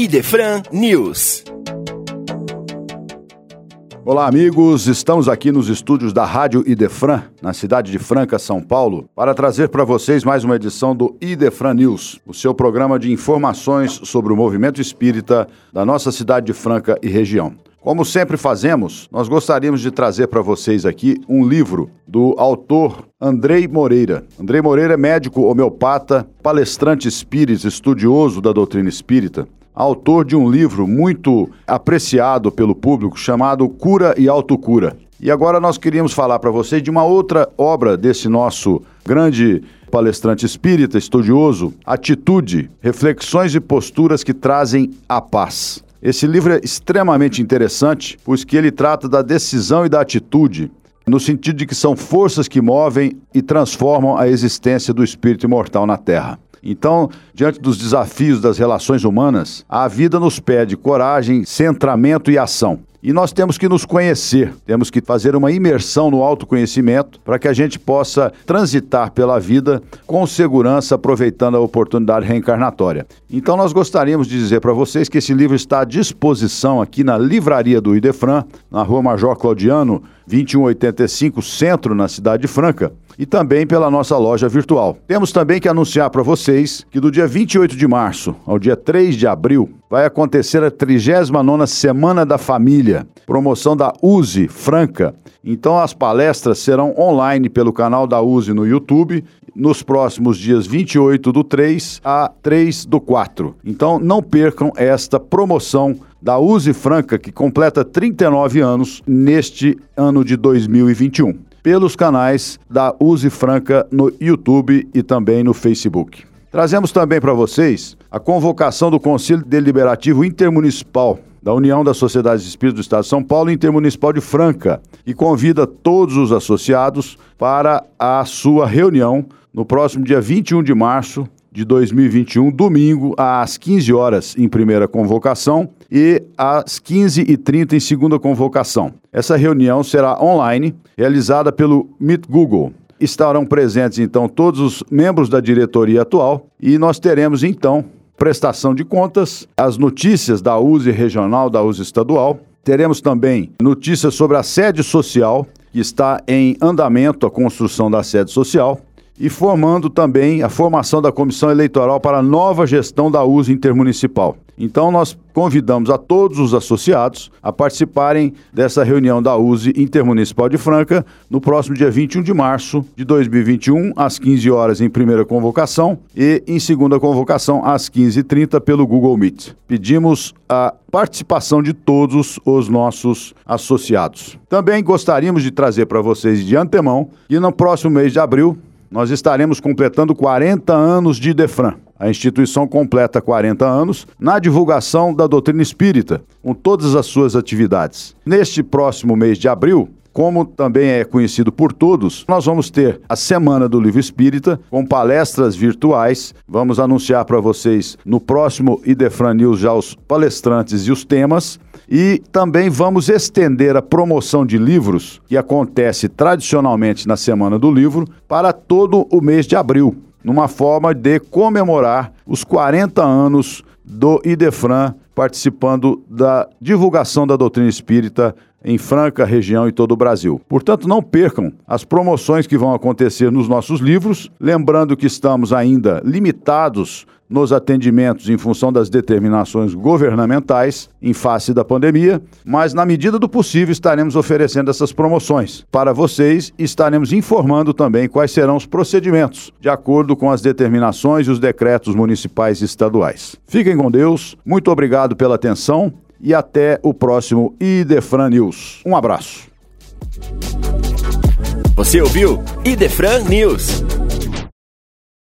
Idefran News. Olá, amigos. Estamos aqui nos estúdios da Rádio Idefran, na cidade de Franca, São Paulo, para trazer para vocês mais uma edição do Idefran News, o seu programa de informações sobre o movimento espírita da nossa cidade de Franca e região. Como sempre fazemos, nós gostaríamos de trazer para vocês aqui um livro do autor Andrei Moreira. Andrei Moreira é médico homeopata, palestrante espírita, estudioso da doutrina espírita autor de um livro muito apreciado pelo público chamado Cura e Autocura. E agora nós queríamos falar para vocês de uma outra obra desse nosso grande palestrante espírita, estudioso, Atitude, Reflexões e Posturas que Trazem a Paz. Esse livro é extremamente interessante, pois que ele trata da decisão e da atitude, no sentido de que são forças que movem e transformam a existência do espírito imortal na Terra. Então, diante dos desafios das relações humanas, a vida nos pede coragem, centramento e ação. E nós temos que nos conhecer, temos que fazer uma imersão no autoconhecimento para que a gente possa transitar pela vida com segurança, aproveitando a oportunidade reencarnatória. Então, nós gostaríamos de dizer para vocês que esse livro está à disposição aqui na livraria do Idefran, na rua Major Claudiano, 2185, centro, na cidade de Franca e também pela nossa loja virtual. Temos também que anunciar para vocês que do dia 28 de março ao dia 3 de abril vai acontecer a 39ª Semana da Família, promoção da USE Franca. Então as palestras serão online pelo canal da USE no YouTube nos próximos dias 28 do 3 a 3 do 4. Então não percam esta promoção da USE Franca que completa 39 anos neste ano de 2021 pelos canais da Use Franca no YouTube e também no Facebook. Trazemos também para vocês a convocação do Conselho Deliberativo Intermunicipal da União das Sociedades Espíritas do Estado de São Paulo Intermunicipal de Franca e convida todos os associados para a sua reunião no próximo dia 21 de março de 2021, domingo, às 15 horas em primeira convocação e às 15h30 em segunda convocação. Essa reunião será online, realizada pelo Meet Google. Estarão presentes então todos os membros da diretoria atual e nós teremos então prestação de contas, as notícias da USE regional, da USE estadual. Teremos também notícias sobre a sede social, que está em andamento a construção da sede social e formando também a formação da comissão eleitoral para a nova gestão da USE intermunicipal. Então, nós convidamos a todos os associados a participarem dessa reunião da USE Intermunicipal de Franca no próximo dia 21 de março de 2021, às 15 horas em primeira convocação e em segunda convocação às 15h30 pelo Google Meet. Pedimos a participação de todos os nossos associados. Também gostaríamos de trazer para vocês de antemão que no próximo mês de abril nós estaremos completando 40 anos de Defran. A instituição completa 40 anos na divulgação da doutrina espírita, com todas as suas atividades. Neste próximo mês de abril, como também é conhecido por todos, nós vamos ter a Semana do Livro Espírita com palestras virtuais. Vamos anunciar para vocês no próximo Idefran News já os palestrantes e os temas. E também vamos estender a promoção de livros, que acontece tradicionalmente na Semana do Livro, para todo o mês de abril numa forma de comemorar os 40 anos do Idefran participando da divulgação da doutrina espírita em Franca, região e todo o Brasil. Portanto, não percam as promoções que vão acontecer nos nossos livros, lembrando que estamos ainda limitados nos atendimentos em função das determinações governamentais em face da pandemia, mas na medida do possível estaremos oferecendo essas promoções para vocês e estaremos informando também quais serão os procedimentos, de acordo com as determinações e os decretos municipais e estaduais. Fiquem com Deus, muito obrigado pela atenção e até o próximo Idefran News. Um abraço. Você ouviu Idefran News.